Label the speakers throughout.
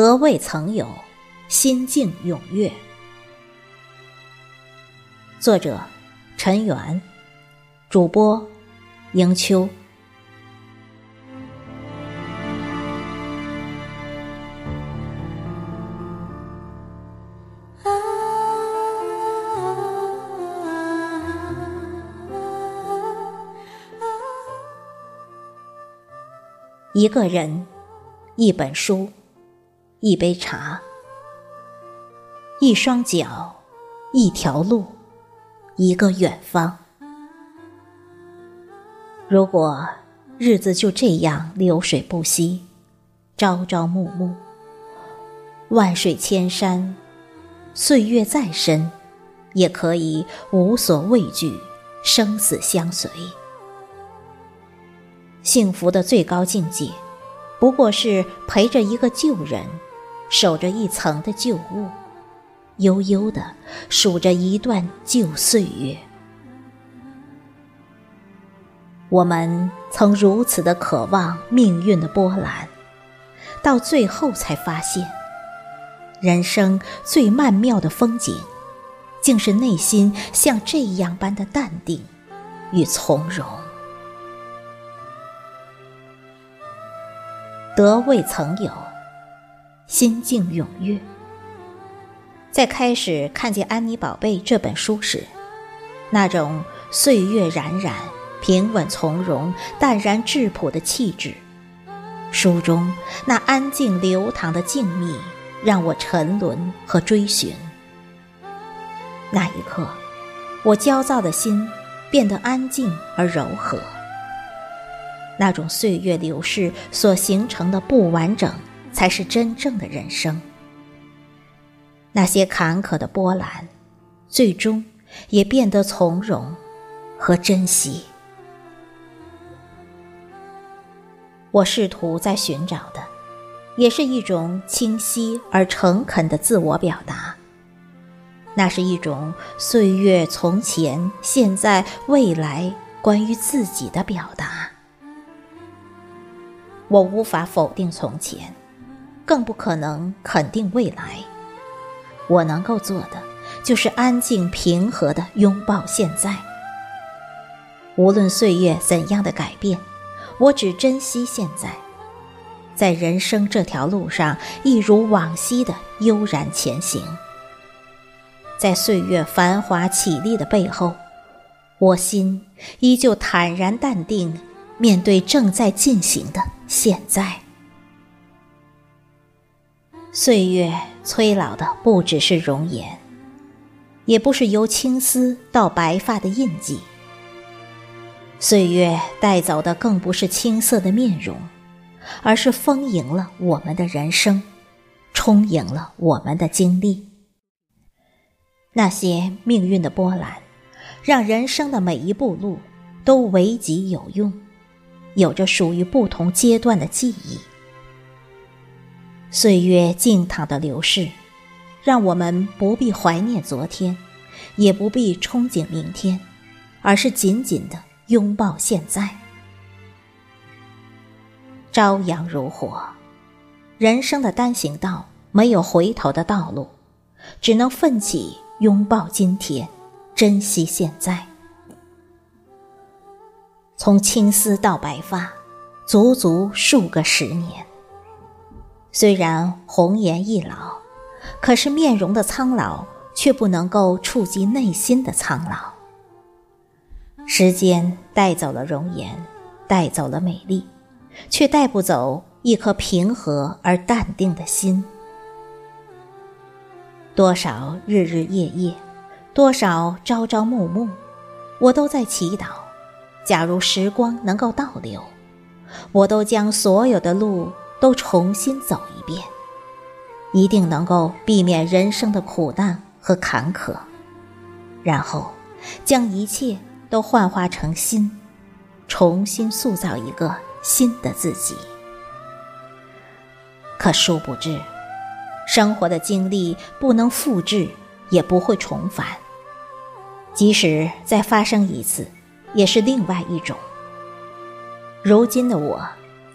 Speaker 1: 得未曾有，心境踊跃。作者：陈元，主播：迎秋。一个人，一本书。一杯茶，一双脚，一条路，一个远方。如果日子就这样流水不息，朝朝暮暮，万水千山，岁月再深，也可以无所畏惧，生死相随。幸福的最高境界，不过是陪着一个旧人。守着一层的旧物，悠悠的数着一段旧岁月。我们曾如此的渴望命运的波澜，到最后才发现，人生最曼妙的风景，竟是内心像这样般的淡定与从容。得未曾有。心境踊跃。在开始看见《安妮宝贝》这本书时，那种岁月冉冉、平稳从容、淡然质朴的气质，书中那安静流淌的静谧，让我沉沦和追寻。那一刻，我焦躁的心变得安静而柔和。那种岁月流逝所形成的不完整。才是真正的人生。那些坎坷的波澜，最终也变得从容和珍惜。我试图在寻找的，也是一种清晰而诚恳的自我表达。那是一种岁月从前、现在、未来关于自己的表达。我无法否定从前。更不可能肯定未来。我能够做的，就是安静平和的拥抱现在。无论岁月怎样的改变，我只珍惜现在，在人生这条路上，一如往昔的悠然前行。在岁月繁华绮丽的背后，我心依旧坦然淡定，面对正在进行的现在。岁月催老的不只是容颜，也不是由青丝到白发的印记。岁月带走的更不是青涩的面容，而是丰盈了我们的人生，充盈了我们的经历。那些命运的波澜，让人生的每一步路都为己有用，有着属于不同阶段的记忆。岁月静躺的流逝，让我们不必怀念昨天，也不必憧憬明天，而是紧紧的拥抱现在。朝阳如火，人生的单行道没有回头的道路，只能奋起拥抱今天，珍惜现在。从青丝到白发，足足数个十年。虽然红颜易老，可是面容的苍老却不能够触及内心的苍老。时间带走了容颜，带走了美丽，却带不走一颗平和而淡定的心。多少日日夜夜，多少朝朝暮暮，我都在祈祷：假如时光能够倒流，我都将所有的路。都重新走一遍，一定能够避免人生的苦难和坎坷，然后将一切都幻化成心，重新塑造一个新的自己。可殊不知，生活的经历不能复制，也不会重返。即使再发生一次，也是另外一种。如今的我。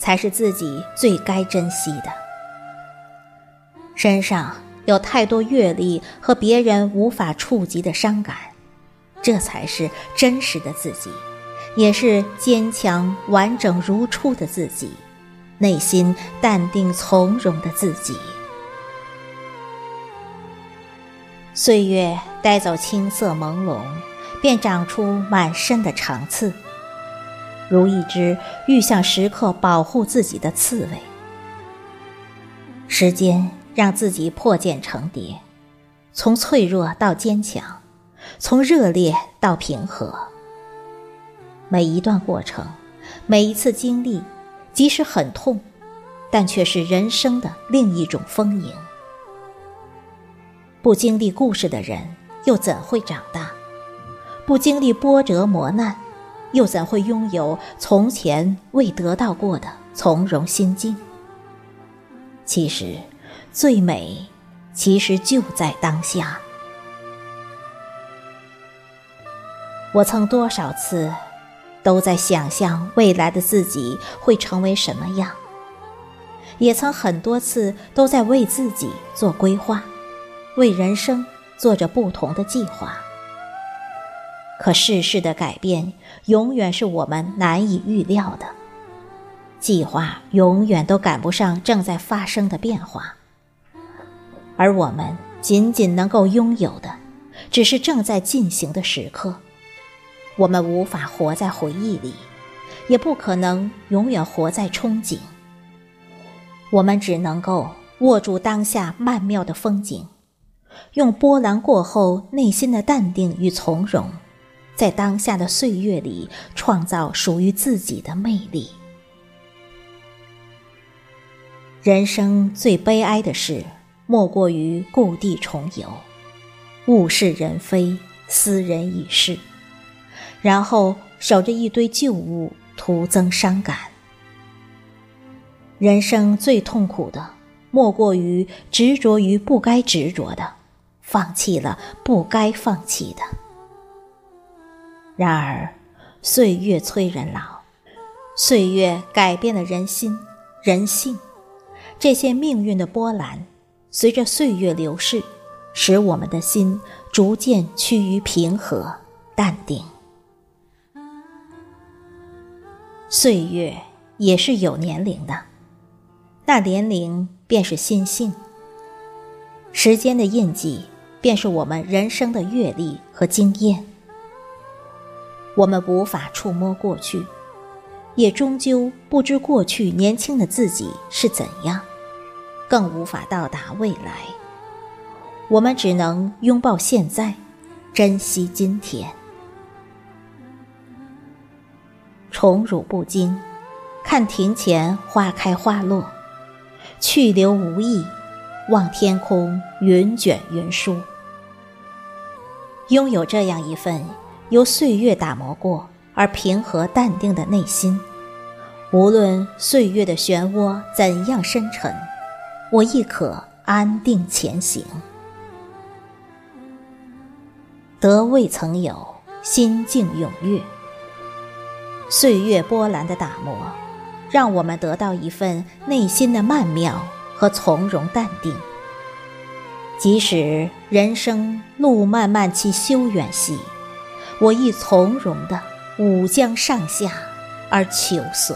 Speaker 1: 才是自己最该珍惜的。身上有太多阅历和别人无法触及的伤感，这才是真实的自己，也是坚强完整如初的自己，内心淡定从容的自己。岁月带走青涩朦胧，便长出满身的长刺，如一只欲向时刻保护自己的刺猬。时间让自己破茧成蝶，从脆弱到坚强，从热烈到平和。每一段过程，每一次经历，即使很痛，但却是人生的另一种丰盈。不经历故事的人，又怎会长大？不经历波折磨难，又怎会拥有从前未得到过的从容心境？其实，最美，其实就在当下。我曾多少次，都在想象未来的自己会成为什么样，也曾很多次都在为自己做规划。为人生做着不同的计划，可世事的改变永远是我们难以预料的，计划永远都赶不上正在发生的变化，而我们仅仅能够拥有的，只是正在进行的时刻。我们无法活在回忆里，也不可能永远活在憧憬。我们只能够握住当下曼妙的风景。用波澜过后内心的淡定与从容，在当下的岁月里创造属于自己的魅力。人生最悲哀的事，莫过于故地重游，物是人非，斯人已逝，然后守着一堆旧物，徒增伤感。人生最痛苦的，莫过于执着于不该执着的。放弃了不该放弃的。然而，岁月催人老，岁月改变了人心、人性，这些命运的波澜，随着岁月流逝，使我们的心逐渐趋于平和、淡定。岁月也是有年龄的，那年龄便是心性。时间的印记。便是我们人生的阅历和经验。我们无法触摸过去，也终究不知过去年轻的自己是怎样，更无法到达未来。我们只能拥抱现在，珍惜今天。宠辱不惊，看庭前花开花落，去留无意，望天空云卷云舒。拥有这样一份由岁月打磨过而平和淡定的内心，无论岁月的漩涡怎样深沉，我亦可安定前行。得未曾有，心境踊跃。岁月波澜的打磨，让我们得到一份内心的曼妙和从容淡定。即使人生路漫漫其修远兮，我亦从容的舞将上下而求索。